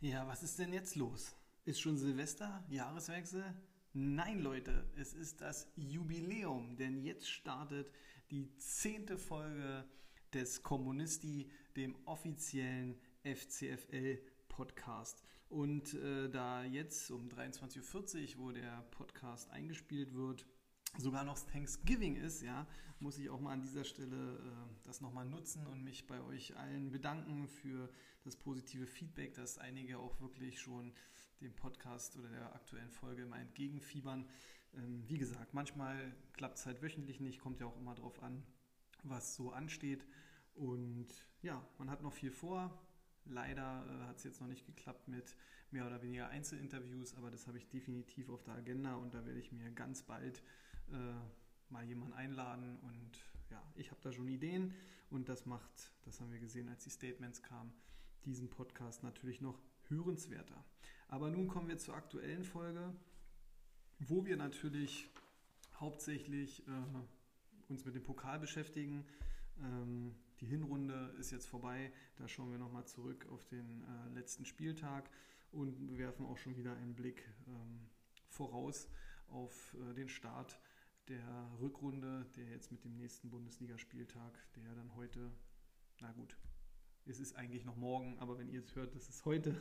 Ja, was ist denn jetzt los? Ist schon Silvester? Jahreswechsel? Nein, Leute, es ist das Jubiläum, denn jetzt startet die zehnte Folge des Kommunisti, dem offiziellen FCFL-Podcast. Und äh, da jetzt um 23.40 Uhr, wo der Podcast eingespielt wird, sogar noch Thanksgiving ist, ja, muss ich auch mal an dieser Stelle äh, das nochmal nutzen und mich bei euch allen bedanken für das positive Feedback, dass einige auch wirklich schon dem Podcast oder der aktuellen Folge immer entgegenfiebern. Ähm, wie gesagt, manchmal klappt es halt wöchentlich nicht, kommt ja auch immer darauf an, was so ansteht. Und ja, man hat noch viel vor. Leider äh, hat es jetzt noch nicht geklappt mit mehr oder weniger Einzelinterviews, aber das habe ich definitiv auf der Agenda und da werde ich mir ganz bald äh, mal jemanden einladen und ja, ich habe da schon Ideen und das macht, das haben wir gesehen, als die Statements kamen, diesen Podcast natürlich noch hörenswerter. Aber nun kommen wir zur aktuellen Folge, wo wir natürlich hauptsächlich äh, uns mit dem Pokal beschäftigen. Ähm, die Hinrunde ist jetzt vorbei, da schauen wir nochmal zurück auf den äh, letzten Spieltag und werfen auch schon wieder einen Blick ähm, voraus auf äh, den Start der Rückrunde, der jetzt mit dem nächsten Bundesligaspieltag, der dann heute, na gut, es ist eigentlich noch morgen, aber wenn ihr es hört, dass es heute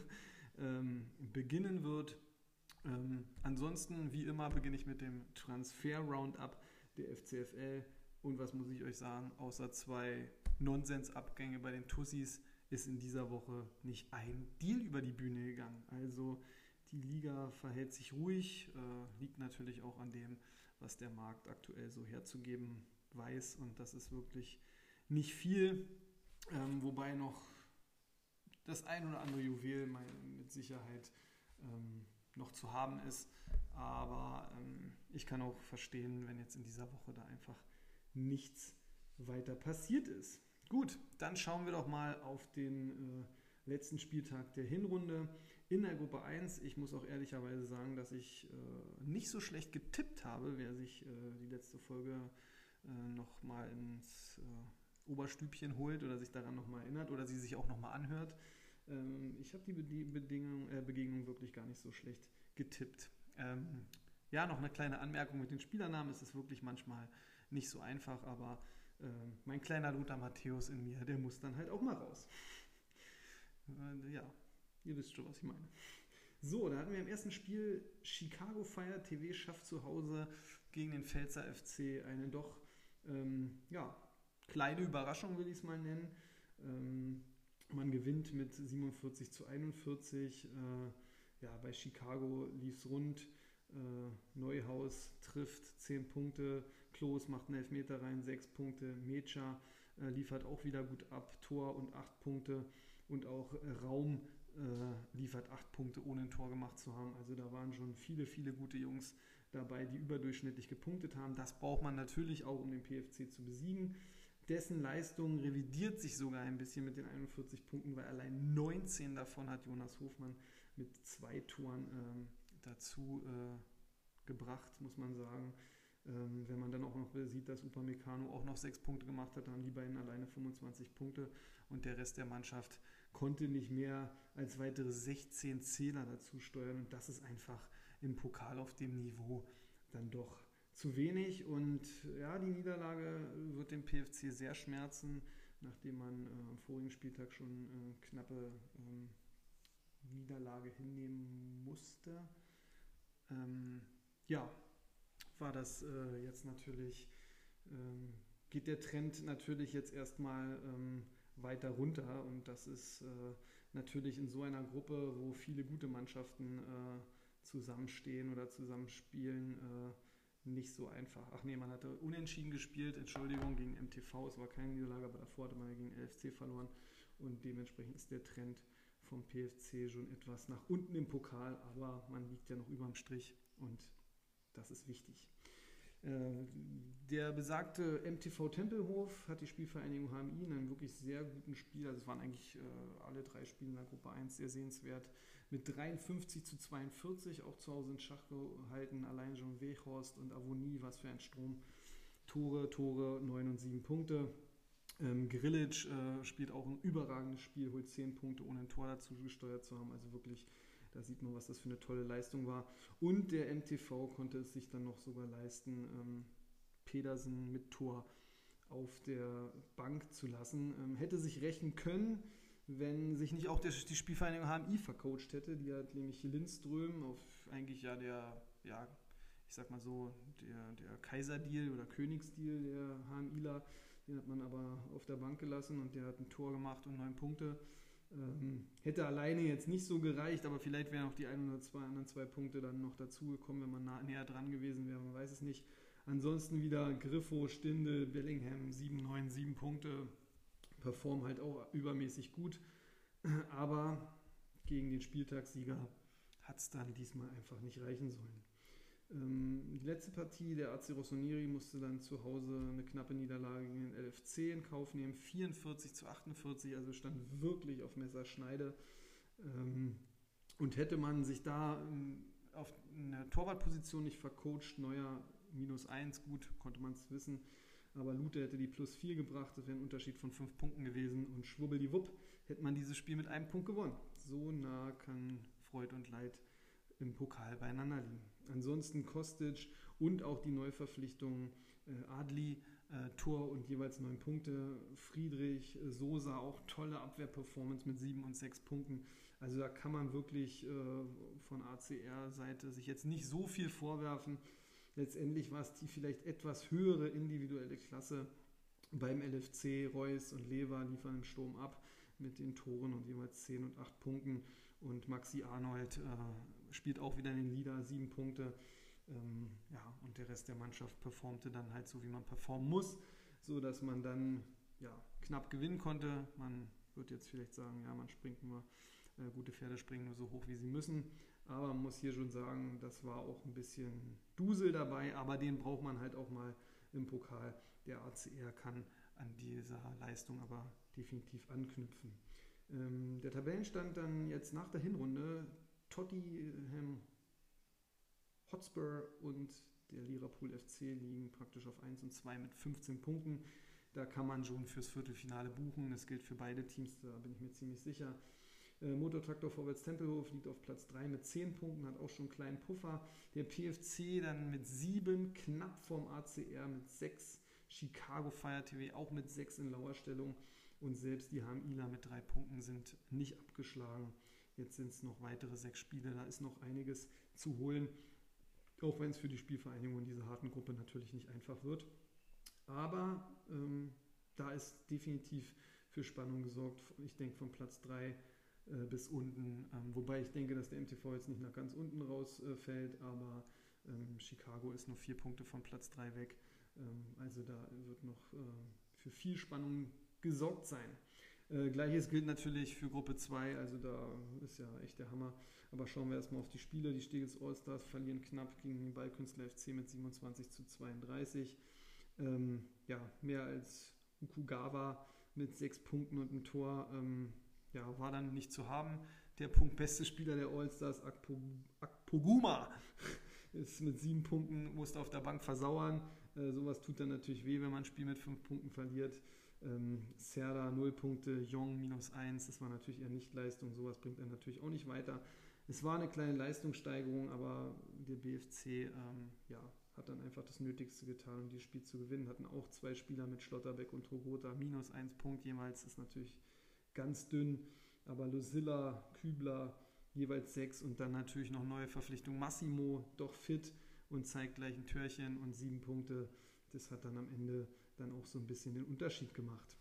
ähm, beginnen wird. Ähm, ansonsten, wie immer, beginne ich mit dem Transfer-Roundup der FCFL. Und was muss ich euch sagen, außer zwei Nonsensabgänge bei den Tussis ist in dieser Woche nicht ein Deal über die Bühne gegangen. Also die Liga verhält sich ruhig, äh, liegt natürlich auch an dem, was der Markt aktuell so herzugeben weiß. Und das ist wirklich nicht viel. Ähm, wobei noch das ein oder andere Juwel mit Sicherheit ähm, noch zu haben ist. Aber ähm, ich kann auch verstehen, wenn jetzt in dieser Woche da einfach nichts weiter passiert ist. Gut, dann schauen wir doch mal auf den äh, letzten Spieltag der Hinrunde in der Gruppe 1. Ich muss auch ehrlicherweise sagen, dass ich äh, nicht so schlecht getippt habe, wer sich äh, die letzte Folge äh, nochmal ins äh, Oberstübchen holt oder sich daran nochmal erinnert oder sie sich auch nochmal anhört. Ähm, ich habe die, die Bedingung, äh, Begegnung wirklich gar nicht so schlecht getippt. Ähm, ja, noch eine kleine Anmerkung mit den Spielernamen. Es ist wirklich manchmal nicht so einfach, aber äh, mein kleiner Lothar Matthäus in mir, der muss dann halt auch mal raus. ja, Ihr wisst schon, was ich meine. So, da hatten wir im ersten Spiel Chicago Fire TV schafft zu Hause gegen den Pfälzer FC eine doch ähm, ja, kleine Überraschung, will ich es mal nennen. Ähm, man gewinnt mit 47 zu 41. Äh, ja, bei Chicago lief es rund. Äh, Neuhaus trifft 10 Punkte. Klos macht einen Elfmeter rein, 6 Punkte. Mecha äh, liefert auch wieder gut ab. Tor und 8 Punkte. Und auch Raum äh, liefert acht Punkte, ohne ein Tor gemacht zu haben. Also da waren schon viele, viele gute Jungs dabei, die überdurchschnittlich gepunktet haben. Das braucht man natürlich auch, um den PFC zu besiegen. Dessen Leistung revidiert sich sogar ein bisschen mit den 41 Punkten, weil allein 19 davon hat Jonas Hofmann mit zwei Toren ähm, dazu äh, gebracht, muss man sagen. Ähm, wenn man dann auch noch sieht, dass Upamecano auch noch sechs Punkte gemacht hat, dann haben die beiden alleine 25 Punkte und der Rest der Mannschaft konnte nicht mehr als weitere 16 Zähler dazu steuern. Und das ist einfach im Pokal auf dem Niveau dann doch zu wenig. Und ja, die Niederlage wird dem PFC sehr schmerzen, nachdem man äh, am vorigen Spieltag schon äh, knappe ähm, Niederlage hinnehmen musste. Ähm, ja, war das äh, jetzt natürlich, ähm, geht der Trend natürlich jetzt erstmal ähm, weiter runter. Und das ist äh, natürlich in so einer Gruppe, wo viele gute Mannschaften äh, zusammenstehen oder zusammenspielen, äh, nicht so einfach. Ach nee, man hatte unentschieden gespielt, Entschuldigung, gegen MTV. Es war keine Niederlage, aber davor hatte man gegen LFC verloren. Und dementsprechend ist der Trend vom PFC schon etwas nach unten im Pokal, aber man liegt ja noch über dem Strich und das ist wichtig. Äh, Der besagte MTV Tempelhof hat die Spielvereinigung HMI in einem wirklich sehr guten Spiel, also es waren eigentlich äh, alle drei Spiele in der Gruppe 1 sehr sehenswert, mit 53 zu 42 auch zu Hause in Schach gehalten. Allein schon Wechhorst und Avonie, was für ein Strom. Tore, Tore, 9 und 7 Punkte. Ähm, Grilic äh, spielt auch ein überragendes Spiel, holt 10 Punkte, ohne ein Tor dazu gesteuert zu haben. Also wirklich, da sieht man, was das für eine tolle Leistung war. Und der MTV konnte es sich dann noch sogar leisten, ähm, Pedersen mit Tor auf der Bank zu lassen. Ähm, hätte sich rächen können, wenn sich nicht auch der, die Spielvereinigung HMI vercoacht hätte. Die hat nämlich Lindström auf eigentlich ja der, ja, ich sag mal so, der, der Kaiserdeal oder Königsdeal der HMIler den hat man aber auf der Bank gelassen und der hat ein Tor gemacht und neun Punkte. Ähm, hätte alleine jetzt nicht so gereicht, aber vielleicht wären auch die ein oder zwei anderen zwei Punkte dann noch dazugekommen, wenn man nah, näher dran gewesen wäre. Man weiß es nicht. Ansonsten wieder Griffo, Stindel, Bellingham, 7, 9, 7 Punkte. Performen halt auch übermäßig gut. Aber gegen den Spieltagssieger hat es dann diesmal einfach nicht reichen sollen. Ähm, die letzte Partie, der AC Rossoneri, musste dann zu Hause eine knappe Niederlage gegen den LFC in Kauf nehmen. 44 zu 48, also stand wirklich auf Messerschneide. Ähm, und hätte man sich da ähm, auf eine Torwartposition nicht vercoacht, neuer minus 1, gut, konnte man es wissen. Aber Lute hätte die plus 4 gebracht, das wäre ein Unterschied von 5 Punkten gewesen. Und schwubbeldiwupp hätte man dieses Spiel mit einem Punkt gewonnen. So nah kann Freud und Leid im Pokal beieinander liegen. Ansonsten Kostic und auch die Neuverpflichtungen äh, Adli, äh, Tor und jeweils neun Punkte. Friedrich, äh, Sosa auch tolle Abwehrperformance mit sieben und sechs Punkten. Also da kann man wirklich von ACR-Seite sich jetzt nicht so viel vorwerfen. Letztendlich war es die vielleicht etwas höhere individuelle Klasse beim LFC. Reus und Lever liefern im Sturm ab mit den Toren und jeweils zehn und acht Punkten. Und Maxi Arnold äh, spielt auch wieder den Leader, sieben Punkte. Ähm, ja, und der Rest der Mannschaft performte dann halt so, wie man performen muss, so dass man dann ja, knapp gewinnen konnte. Man wird jetzt vielleicht sagen, ja, man springt nur, äh, gute Pferde springen nur so hoch, wie sie müssen. Aber man muss hier schon sagen, das war auch ein bisschen Dusel dabei, aber den braucht man halt auch mal im Pokal. Der ACR kann an dieser Leistung aber definitiv anknüpfen. Ähm, der Tabellenstand dann jetzt nach der Hinrunde Tottenham Hotspur und der Liverpool FC liegen praktisch auf 1 und 2 mit 15 Punkten. Da kann man schon fürs Viertelfinale buchen. Das gilt für beide Teams, da bin ich mir ziemlich sicher. Äh, Motortraktor Vorwärts Tempelhof liegt auf Platz 3 mit 10 Punkten, hat auch schon einen kleinen Puffer. Der PFC dann mit 7, knapp vorm ACR mit 6. Chicago Fire TV auch mit 6 in Lauerstellung. Und selbst die HMIler mit 3 Punkten sind nicht abgeschlagen. Jetzt sind es noch weitere sechs Spiele, da ist noch einiges zu holen, auch wenn es für die Spielvereinigung in dieser harten Gruppe natürlich nicht einfach wird. Aber ähm, da ist definitiv für Spannung gesorgt. Ich denke von Platz 3 äh, bis unten. Ähm, wobei ich denke, dass der MTV jetzt nicht nach ganz unten rausfällt, äh, aber ähm, Chicago ist nur vier Punkte von Platz 3 weg. Ähm, also da wird noch äh, für viel Spannung gesorgt sein. Äh, Gleiches gilt natürlich für Gruppe 2, also da ist ja echt der Hammer. Aber schauen wir erstmal auf die Spiele. Die Stegels Allstars verlieren knapp gegen den Ballkünstler FC mit 27 zu 32. Ähm, ja, mehr als Ukugawa mit sechs Punkten und einem Tor ähm, ja, war dann nicht zu haben. Der punktbeste Spieler der Allstars, Akpoguma, ist mit sieben Punkten, musste auf der Bank versauern. Äh, sowas tut dann natürlich weh, wenn man ein Spiel mit fünf Punkten verliert. Ähm, Serda 0 Punkte, Jong minus 1, das war natürlich eher Nichtleistung, sowas bringt er natürlich auch nicht weiter. Es war eine kleine Leistungssteigerung, aber der BFC ähm, ja, hat dann einfach das Nötigste getan, um dieses Spiel zu gewinnen. Hatten auch zwei Spieler mit Schlotterbeck und Trogota, minus 1 Punkt jeweils, ist natürlich ganz dünn. Aber Lucilla, Kübler jeweils 6 und dann natürlich noch neue Verpflichtung. Massimo doch fit und zeigt gleich ein Türchen und 7 Punkte. Das hat dann am Ende dann auch so ein bisschen den Unterschied gemacht.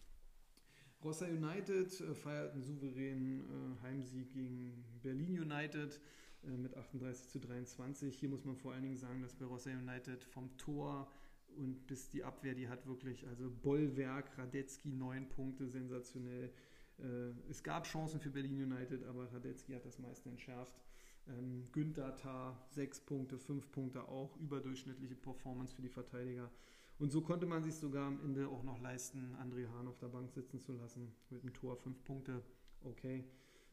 Rossa United äh, feiert einen souveränen äh, Heimsieg gegen Berlin United äh, mit 38 zu 23. Hier muss man vor allen Dingen sagen, dass bei Rossa United vom Tor und bis die Abwehr, die hat wirklich, also Bollwerk, Radetzky, neun Punkte, sensationell. Es gab Chancen für Berlin United, aber Radetzky hat das meiste entschärft. Ähm, Günther Tar, sechs Punkte, fünf Punkte auch, überdurchschnittliche Performance für die Verteidiger. Und so konnte man sich sogar am Ende auch noch leisten, André Hahn auf der Bank sitzen zu lassen. Mit einem Tor, fünf Punkte, okay.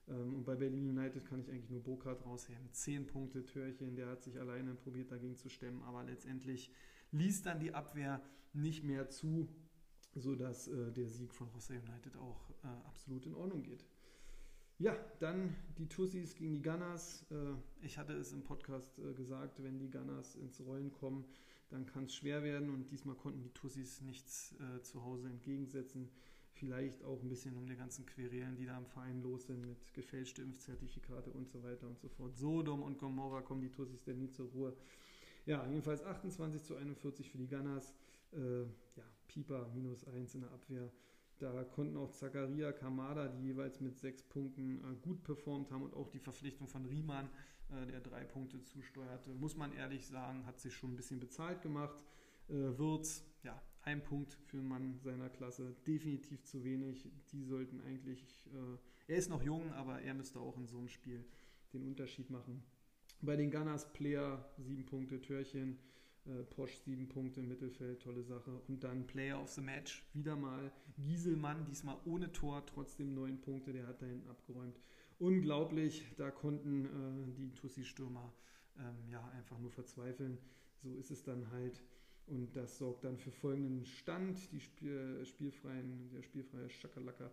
Ähm, und bei Berlin United kann ich eigentlich nur Burkhardt rausheben. Zehn Punkte, Türchen, der hat sich alleine probiert dagegen zu stemmen, aber letztendlich ließ dann die Abwehr nicht mehr zu, sodass äh, der Sieg von Rossa United auch äh, absolut in Ordnung geht. Ja, dann die Tussis gegen die Gunners. Äh, ich hatte es im Podcast gesagt, wenn die Gunners ins Rollen kommen, dann kann es schwer werden und diesmal konnten die Tussis nichts äh, zu Hause entgegensetzen. Vielleicht auch ein bisschen um die ganzen Querelen, die da im Verein los sind mit gefälschte Impfzertifikate und so weiter und so fort. Sodom und Gomorra kommen die Tussis denn nie zur Ruhe. Ja, jedenfalls 28 zu 41 für die Gunners. Äh, ja, Pieper minus 1 in der Abwehr. Da konnten auch Zakaria, Kamada, die jeweils mit sechs Punkten äh, gut performt haben und auch die Verpflichtung von Riemann, äh, der drei Punkte zusteuerte, muss man ehrlich sagen, hat sich schon ein bisschen bezahlt gemacht. Äh, Wirtz, ja, ein Punkt für einen Mann seiner Klasse, definitiv zu wenig. Die sollten eigentlich, äh, er ist noch jung, aber er müsste auch in so einem Spiel den Unterschied machen. Bei den Gunners Player sieben Punkte, Törchen, äh, Posch sieben Punkte im Mittelfeld, tolle Sache. Und dann Player of the Match, wieder mal Gieselmann, diesmal ohne Tor, trotzdem neun Punkte, der hat da hinten abgeräumt. Unglaublich, da konnten äh, die Tussi-Stürmer ähm, ja einfach nur verzweifeln. So ist es dann halt. Und das sorgt dann für folgenden Stand. Die Spiel, spielfreien, der spielfreie Schakalaka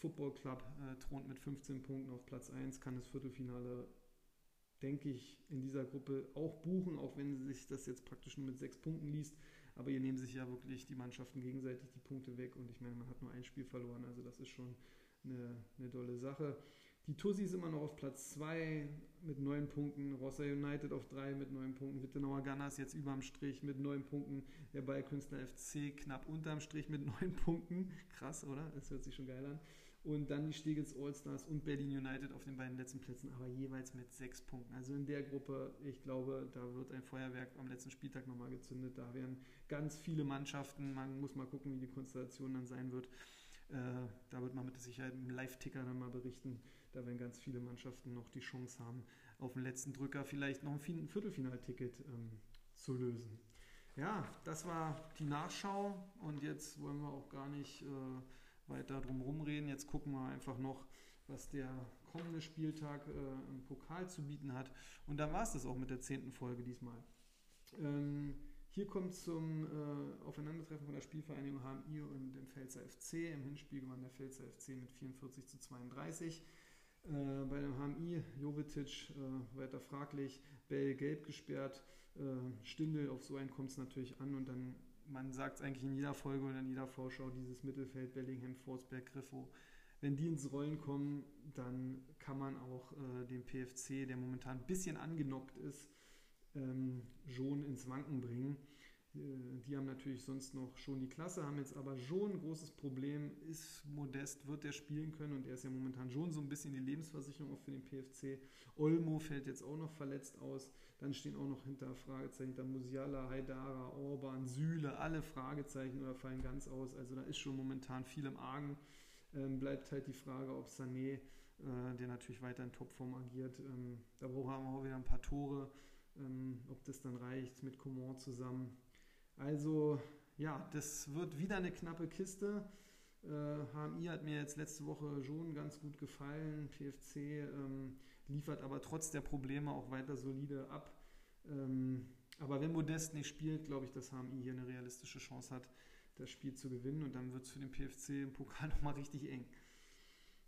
Football Club äh, thront mit 15 Punkten auf Platz 1, kann das Viertelfinale, denke ich, in dieser Gruppe auch buchen, auch wenn sich das jetzt praktisch nur mit sechs Punkten liest. Aber hier nehmen sich ja wirklich die Mannschaften gegenseitig die Punkte weg und ich meine, man hat nur ein Spiel verloren, also das ist schon eine, eine tolle Sache. Die Tussis immer noch auf Platz 2 mit 9 Punkten, Rossa United auf 3 mit 9 Punkten, Wittenauer Gunners jetzt überm Strich mit 9 Punkten, der Ballkünstler FC knapp unterm Strich mit 9 Punkten. Krass, oder? Das hört sich schon geil an. Und dann die Stegels Allstars und Berlin United auf den beiden letzten Plätzen, aber jeweils mit 6 Punkten. Also in der Gruppe, ich glaube, da wird ein Feuerwerk am letzten Spieltag nochmal gezündet. Da werden ganz viele Mannschaften, man muss mal gucken, wie die Konstellation dann sein wird. Äh, da wird man mit Sicherheit im Live-Ticker dann mal berichten da werden ganz viele Mannschaften noch die Chance haben, auf den letzten Drücker vielleicht noch ein Viertelfinalticket ähm, zu lösen. Ja, das war die Nachschau und jetzt wollen wir auch gar nicht äh, weiter drum rumreden. Jetzt gucken wir einfach noch, was der kommende Spieltag äh, im Pokal zu bieten hat. Und dann war es das auch mit der zehnten Folge diesmal. Ähm, hier kommt zum äh, Aufeinandertreffen von der Spielvereinigung HMI und dem Pfälzer FC. Im Hinspiel gewann der Pfälzer FC mit 44 zu 32. Äh, bei dem HMI Jovetic äh, weiter fraglich, Bell gelb gesperrt, äh, Stindel, auf so einen kommt es natürlich an und dann, man sagt es eigentlich in jeder Folge oder in jeder Vorschau, dieses Mittelfeld Bellingham, Forsberg, Griffo. Wenn die ins Rollen kommen, dann kann man auch äh, den PFC, der momentan ein bisschen angenockt ist, ähm, schon ins Wanken bringen. Äh, die haben natürlich sonst noch schon die Klasse, haben jetzt aber schon ein großes Problem. Ist Modest, wird der spielen können und er ist ja momentan schon so ein bisschen die Lebensversicherung auch für den PFC. Olmo fällt jetzt auch noch verletzt aus. Dann stehen auch noch hinter Fragezeichen hinter Musiala, Haidara, Orban, Süle, alle Fragezeichen oder fallen ganz aus. Also da ist schon momentan viel im Argen. Ähm, bleibt halt die Frage, ob Sané, äh, der natürlich weiter in Topform agiert, ähm, da brauchen wir auch wieder ein paar Tore. Ähm, ob das dann reicht mit Coman zusammen also ja, das wird wieder eine knappe Kiste. Äh, HMI hat mir jetzt letzte Woche schon ganz gut gefallen. PFC ähm, liefert aber trotz der Probleme auch weiter solide ab. Ähm, aber wenn Modest nicht spielt, glaube ich, dass HMI hier eine realistische Chance hat, das Spiel zu gewinnen. Und dann wird es für den PFC im Pokal nochmal richtig eng.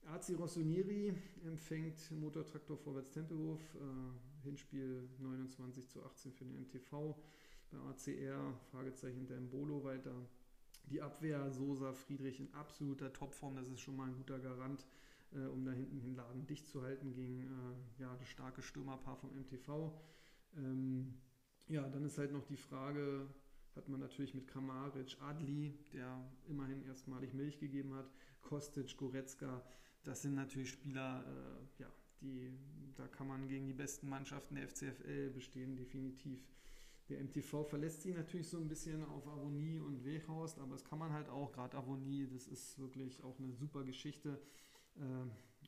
AC Rossoneri empfängt Motortraktor Vorwärts Tempelhof. Äh, Hinspiel 29 zu 18 für den MTV bei ACR, Fragezeichen der Embolo weiter. Die Abwehr, Sosa, Friedrich in absoluter Topform, das ist schon mal ein guter Garant, äh, um da hinten den Laden dicht zu halten gegen äh, ja, das starke Stürmerpaar vom MTV. Ähm, ja, dann ist halt noch die Frage, hat man natürlich mit Kramaric, Adli, der immerhin erstmalig Milch gegeben hat, Kostic, Goretzka, das sind natürlich Spieler, äh, ja, die, da kann man gegen die besten Mannschaften der FCFL bestehen, definitiv. Der MTV verlässt sich natürlich so ein bisschen auf Avonie und Wehorst, aber das kann man halt auch, gerade Avonie, das ist wirklich auch eine super Geschichte äh,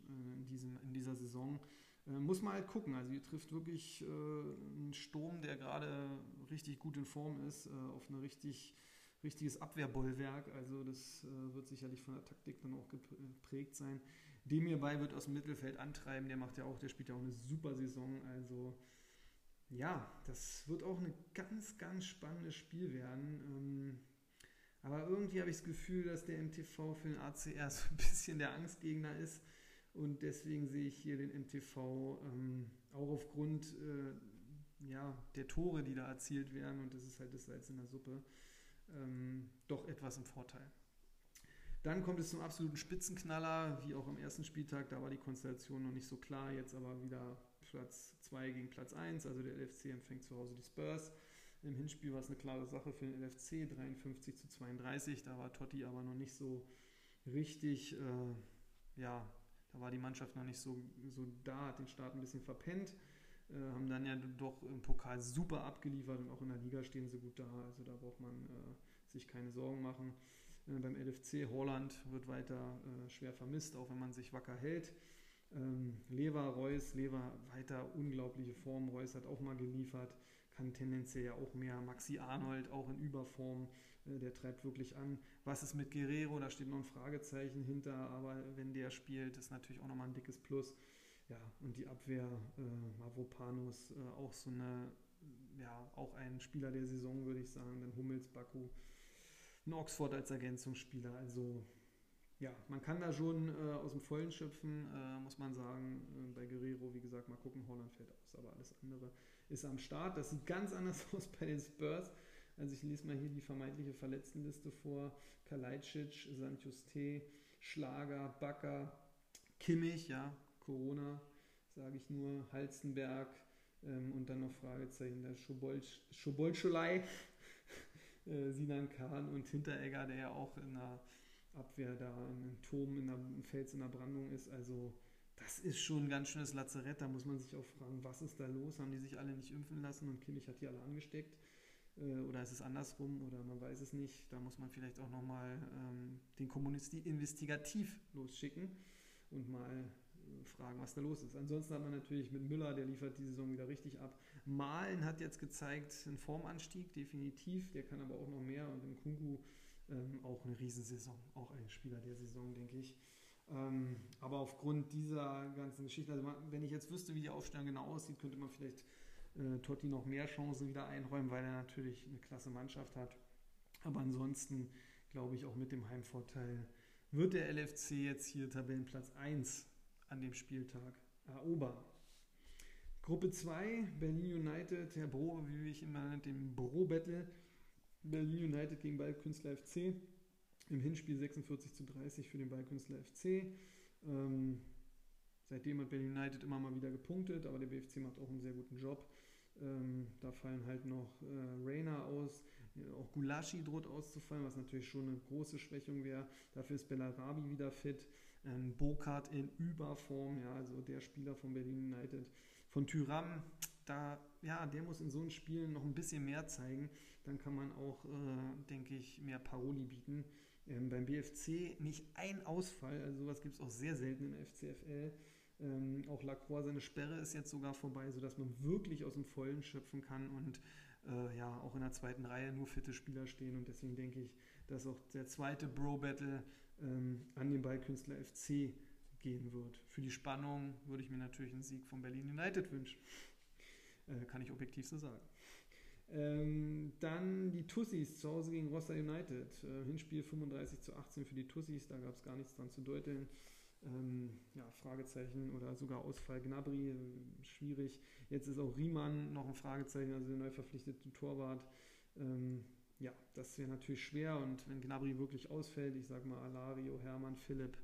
in, diesem, in dieser Saison. Äh, muss man halt gucken, also ihr trifft wirklich äh, einen Sturm, der gerade richtig gut in Form ist, äh, auf eine richtig richtiges Abwehrbollwerk. Also das äh, wird sicherlich von der Taktik dann auch geprägt sein. Dem hierbei wird aus dem Mittelfeld antreiben. Der macht ja auch, der spielt ja auch eine super Saison. Also ja, das wird auch ein ganz, ganz spannendes Spiel werden. Ähm, aber irgendwie habe ich das Gefühl, dass der MTV für den ACR so ein bisschen der Angstgegner ist. Und deswegen sehe ich hier den MTV ähm, auch aufgrund äh, ja, der Tore, die da erzielt werden, und das ist halt das Salz in der Suppe, ähm, doch etwas im Vorteil. Dann kommt es zum absoluten Spitzenknaller, wie auch am ersten Spieltag. Da war die Konstellation noch nicht so klar. Jetzt aber wieder Platz 2 gegen Platz 1. Also der LFC empfängt zu Hause die Spurs. Im Hinspiel war es eine klare Sache für den LFC, 53 zu 32. Da war Totti aber noch nicht so richtig, äh, ja, da war die Mannschaft noch nicht so, so da, hat den Start ein bisschen verpennt. Äh, haben dann ja doch im Pokal super abgeliefert und auch in der Liga stehen sie gut da. Also da braucht man äh, sich keine Sorgen machen. Äh, beim LFC Holland wird weiter äh, schwer vermisst, auch wenn man sich wacker hält. Ähm, Lever, Reus, Lever weiter unglaubliche Form. Reus hat auch mal geliefert, kann tendenziell ja auch mehr. Maxi Arnold auch in Überform, äh, der treibt wirklich an. Was ist mit Guerrero? Da steht noch ein Fragezeichen hinter, aber wenn der spielt, ist natürlich auch nochmal ein dickes Plus. Ja, und die Abwehr, äh, Mavropanos, äh, auch so eine, ja, auch ein Spieler der Saison, würde ich sagen. Dann Hummels, Baku, ein Oxford als Ergänzungsspieler. Also ja, man kann da schon äh, aus dem Vollen schöpfen, äh, muss man sagen. Äh, bei Guerrero, wie gesagt, mal gucken, Holland fällt aus, aber alles andere ist am Start. Das sieht ganz anders aus bei den Spurs. Also ich lese mal hier die vermeintliche Verletztenliste vor. Kalajdzic, Sanjuste, Schlager, Bakker, Kimmich, ja, Corona, sage ich nur, Halstenberg ähm, und dann noch Fragezeichen, der Schobolscholei, äh, Sinan Kahn und Hinteregger, der ja auch in der Abwehr da ein Turm in der, Fels in der Brandung ist. Also das ist schon ein ganz schönes Lazarett. Da muss man sich auch fragen, was ist da los? Haben die sich alle nicht impfen lassen und Kimmich hat die alle angesteckt? Äh, oder ist es andersrum? Oder man weiß es nicht. Da muss man vielleicht auch nochmal ähm, den Kommunisti investigativ losschicken und mal äh, fragen, was da los ist. Ansonsten hat man natürlich mit Müller, der liefert die Saison wieder richtig ab. Malen hat jetzt gezeigt, einen Formanstieg, definitiv. Der kann aber auch noch mehr. Und im Kungu ähm, auch eine Riesensaison, auch ein Spieler der Saison, denke ich. Ähm, aber aufgrund dieser ganzen Geschichte, also man, wenn ich jetzt wüsste, wie die Aufstellung genau aussieht, könnte man vielleicht äh, Totti noch mehr Chancen wieder einräumen, weil er natürlich eine klasse Mannschaft hat. Aber ansonsten glaube ich auch mit dem Heimvorteil wird der LFC jetzt hier Tabellenplatz 1 an dem Spieltag erobern. Gruppe 2, Berlin United, der Bro, wie ich immer nenne, dem Bro-Battle Berlin United gegen Ballkünstler FC. Im Hinspiel 46 zu 30 für den Ballkünstler FC. Ähm, seitdem hat Berlin United immer mal wieder gepunktet, aber der BFC macht auch einen sehr guten Job. Ähm, da fallen halt noch äh, Rainer aus, auch Gulaschi droht auszufallen, was natürlich schon eine große Schwächung wäre. Dafür ist Bellarabi wieder fit. Ähm, Burkhardt in Überform, ja, also der Spieler von Berlin United. Von Tyram, da, ja, der muss in so einem Spiel noch ein bisschen mehr zeigen dann kann man auch, äh, denke ich, mehr Paroli bieten. Ähm, beim BFC nicht ein Ausfall, also sowas gibt es auch sehr selten in der FCFL. Ähm, auch Lacroix, seine Sperre ist jetzt sogar vorbei, sodass man wirklich aus dem Vollen schöpfen kann und äh, ja, auch in der zweiten Reihe nur fitte Spieler stehen. Und deswegen denke ich, dass auch der zweite Bro-Battle ähm, an den Ballkünstler FC gehen wird. Für die Spannung würde ich mir natürlich einen Sieg von Berlin United wünschen. Äh, kann ich objektiv so sagen. Ähm, dann die Tussis zu Hause gegen Rossa United. Äh, Hinspiel 35 zu 18 für die Tussis, da gab es gar nichts dran zu deuteln. Ähm, ja, Fragezeichen oder sogar Ausfall Gnabry, äh, schwierig. Jetzt ist auch Riemann noch ein Fragezeichen, also der neu verpflichtete Torwart. Ähm, ja, das wäre natürlich schwer und wenn Gnabry wirklich ausfällt, ich sage mal Alario, Hermann, Philipp,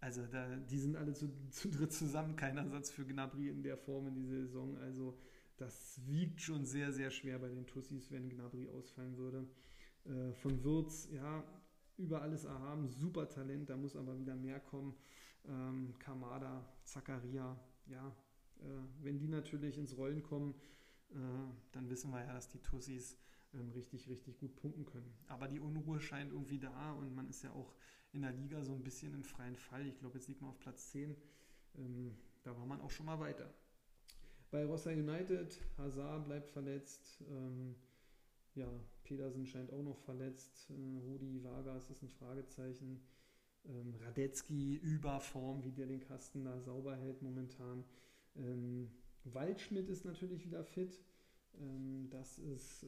also da, die sind alle zu, zu dritt zusammen, kein Ersatz für Gnabry in der Form in dieser Saison. Also das wiegt schon sehr, sehr schwer bei den Tussis, wenn Gnabry ausfallen würde. Äh, von Würz, ja, über alles erhaben, super Talent, da muss aber wieder mehr kommen. Ähm, Kamada, Zakaria, ja, äh, wenn die natürlich ins Rollen kommen, äh, dann wissen wir ja, dass die Tussis richtig, richtig gut punkten können. Aber die Unruhe scheint irgendwie da und man ist ja auch in der Liga so ein bisschen im freien Fall. Ich glaube, jetzt liegt man auf Platz 10. Ähm, da war man auch schon mal weiter. Bei Rossa United, Hazard bleibt verletzt. Ähm, ja, Pedersen scheint auch noch verletzt. Äh, Rudi Vargas ist ein Fragezeichen. Ähm, Radetzky über Form, wie der den Kasten da sauber hält momentan. Ähm, Waldschmidt ist natürlich wieder fit. Ähm, das ist äh,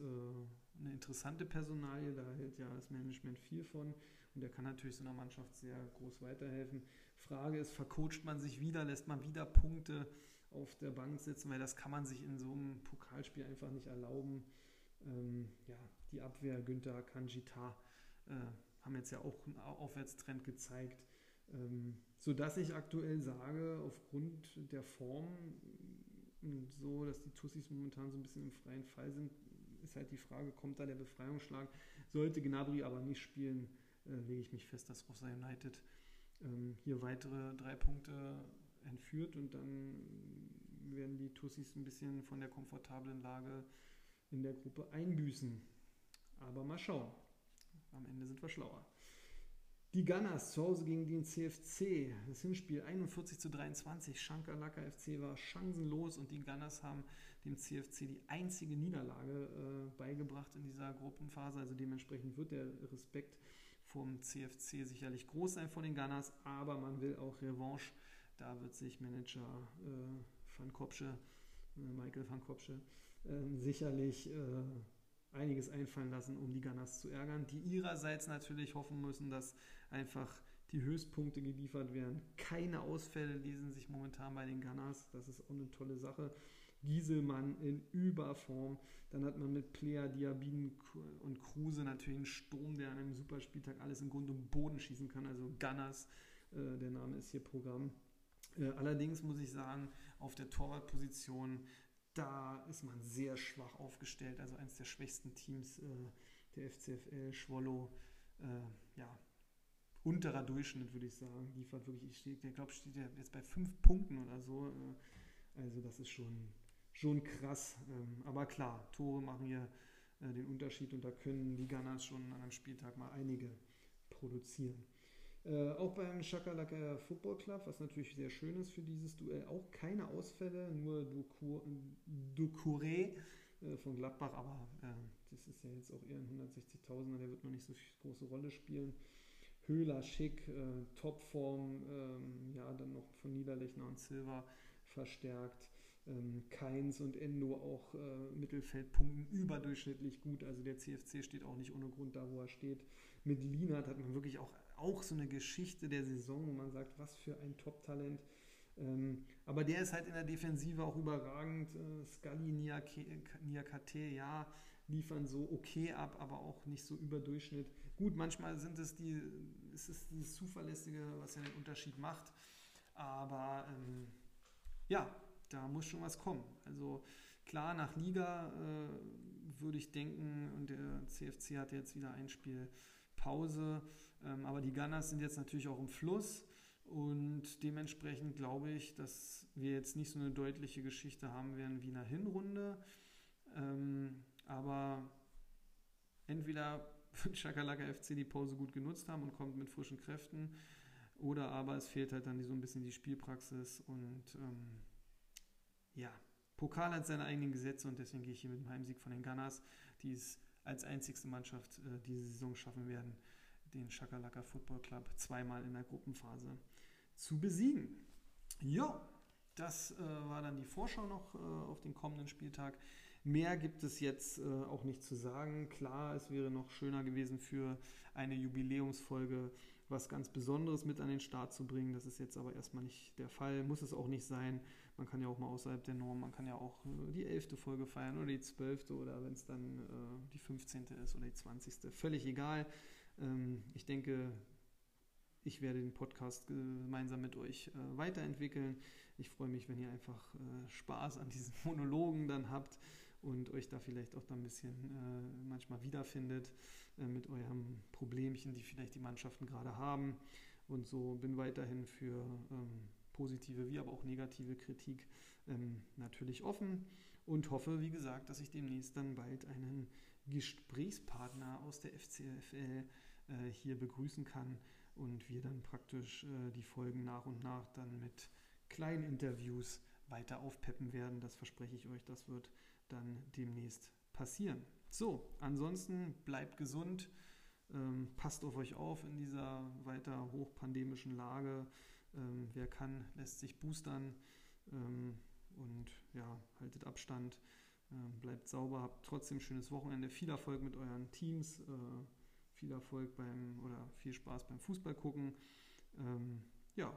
eine interessante Personalie, da hält ja das Management viel von und der kann natürlich so einer Mannschaft sehr groß weiterhelfen. Frage ist, vercoacht man sich wieder, lässt man wieder Punkte auf der Bank sitzen, weil das kann man sich in so einem Pokalspiel einfach nicht erlauben. Ähm, ja, die Abwehr, Günther, Kanjita, äh, haben jetzt ja auch einen Aufwärtstrend gezeigt, ähm, sodass ich aktuell sage, aufgrund der Form so, dass die Tussis momentan so ein bisschen im freien Fall sind, ist halt die Frage, kommt da der Befreiungsschlag? Sollte Gnabry aber nicht spielen, äh, lege ich mich fest, dass Rossa United ähm, hier weitere drei Punkte entführt und dann werden die Tussis ein bisschen von der komfortablen Lage in der Gruppe einbüßen. Aber mal schauen. Am Ende sind wir schlauer. Die Gunners zu Hause gegen den CFC. Das Hinspiel 41 zu 23. Schankerlacker FC war chancenlos und die Gunners haben dem CFC die einzige Niederlage äh, beigebracht in dieser Gruppenphase. Also dementsprechend wird der Respekt vom CFC sicherlich groß sein von den Gunners, aber man will auch Revanche. Da wird sich Manager äh, Van Kopsche, äh, Michael Van Kopsche, äh, sicherlich äh, einiges einfallen lassen, um die Gunners zu ärgern, die ihrerseits natürlich hoffen müssen, dass einfach die Höchstpunkte geliefert werden. Keine Ausfälle lesen sich momentan bei den Gunners. Das ist auch eine tolle Sache. Gieselmann in Überform. Dann hat man mit Plea, Diabin und Kruse natürlich einen Sturm, der an einem Superspieltag alles in Grund und Boden schießen kann. Also Gunners, äh, der Name ist hier Programm. Äh, allerdings muss ich sagen, auf der Torwartposition da ist man sehr schwach aufgestellt. Also eines der schwächsten Teams äh, der FCFL, Schwollo, äh, ja, unterer Durchschnitt, würde ich sagen. Liefert wirklich, ich, glaube, steht ja jetzt bei fünf Punkten oder so. Äh, also das ist schon, schon krass. Ähm, aber klar, Tore machen hier äh, den Unterschied und da können die Gunners schon an einem Spieltag mal einige produzieren. Äh, auch beim Shakalaka Football Club, was natürlich sehr schön ist für dieses Duell, auch keine Ausfälle, nur Ducouré von Gladbach, aber äh, das ist ja jetzt auch eher ein 160.000er, der wird noch nicht so große Rolle spielen. Höhler schick, äh, Topform, ähm, ja, dann noch von Niederlechner und Silva verstärkt. Ähm, Keins und Endo auch äh, Mittelfeldpunkten überdurchschnittlich gut. Also der CFC steht auch nicht ohne Grund da, wo er steht. Mit Lienert hat man wirklich auch auch so eine Geschichte der Saison, wo man sagt, was für ein Top-Talent. Ähm, aber der ist halt in der Defensive auch überragend. Äh, Scully, Niakate, ja, liefern so okay ab, aber auch nicht so überdurchschnitt. Gut, manchmal sind es die, ist es dieses Zuverlässige, was ja den Unterschied macht. Aber ähm, ja, da muss schon was kommen. Also klar, nach Liga äh, würde ich denken, und der CFC hat jetzt wieder ein Spiel Pause. Ähm, aber die Gunners sind jetzt natürlich auch im Fluss und dementsprechend glaube ich, dass wir jetzt nicht so eine deutliche Geschichte haben werden wie in der Hinrunde. Ähm, aber entweder Chakalaka FC die Pause gut genutzt haben und kommt mit frischen Kräften oder aber es fehlt halt dann so ein bisschen die Spielpraxis und ähm, ja, Pokal hat seine eigenen Gesetze und deswegen gehe ich hier mit dem Heimsieg von den Gunners, die es als einzigste Mannschaft äh, diese Saison schaffen werden, den Shakalaka Football Club zweimal in der Gruppenphase zu besiegen. Ja, das äh, war dann die Vorschau noch äh, auf den kommenden Spieltag. Mehr gibt es jetzt äh, auch nicht zu sagen. Klar, es wäre noch schöner gewesen für eine Jubiläumsfolge was ganz Besonderes mit an den Start zu bringen. Das ist jetzt aber erstmal nicht der Fall, muss es auch nicht sein. Man kann ja auch mal außerhalb der Norm, man kann ja auch äh, die elfte Folge feiern oder die zwölfte oder wenn es dann äh, die 15. ist oder die 20. Völlig egal. Ähm, ich denke, ich werde den Podcast gemeinsam mit euch äh, weiterentwickeln. Ich freue mich, wenn ihr einfach äh, Spaß an diesen Monologen dann habt und euch da vielleicht auch dann ein bisschen äh, manchmal wiederfindet äh, mit eurem Problemchen, die vielleicht die Mannschaften gerade haben. Und so bin weiterhin für ähm, positive wie aber auch negative Kritik ähm, natürlich offen und hoffe, wie gesagt, dass ich demnächst dann bald einen Gesprächspartner aus der FCFL äh, hier begrüßen kann und wir dann praktisch äh, die Folgen nach und nach dann mit kleinen Interviews weiter aufpeppen werden. Das verspreche ich euch, das wird dann demnächst passieren. So, ansonsten bleibt gesund, ähm, passt auf euch auf in dieser weiter hochpandemischen Lage. Ähm, wer kann, lässt sich boostern ähm, und ja, haltet Abstand, äh, bleibt sauber, habt trotzdem ein schönes Wochenende, viel Erfolg mit euren Teams, äh, viel Erfolg beim oder viel Spaß beim Fußball gucken. Ähm, ja,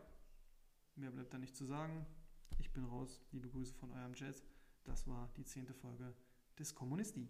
mehr bleibt da nicht zu sagen. Ich bin raus. Liebe Grüße von eurem Jazz. Das war die zehnte Folge des Kommunisti.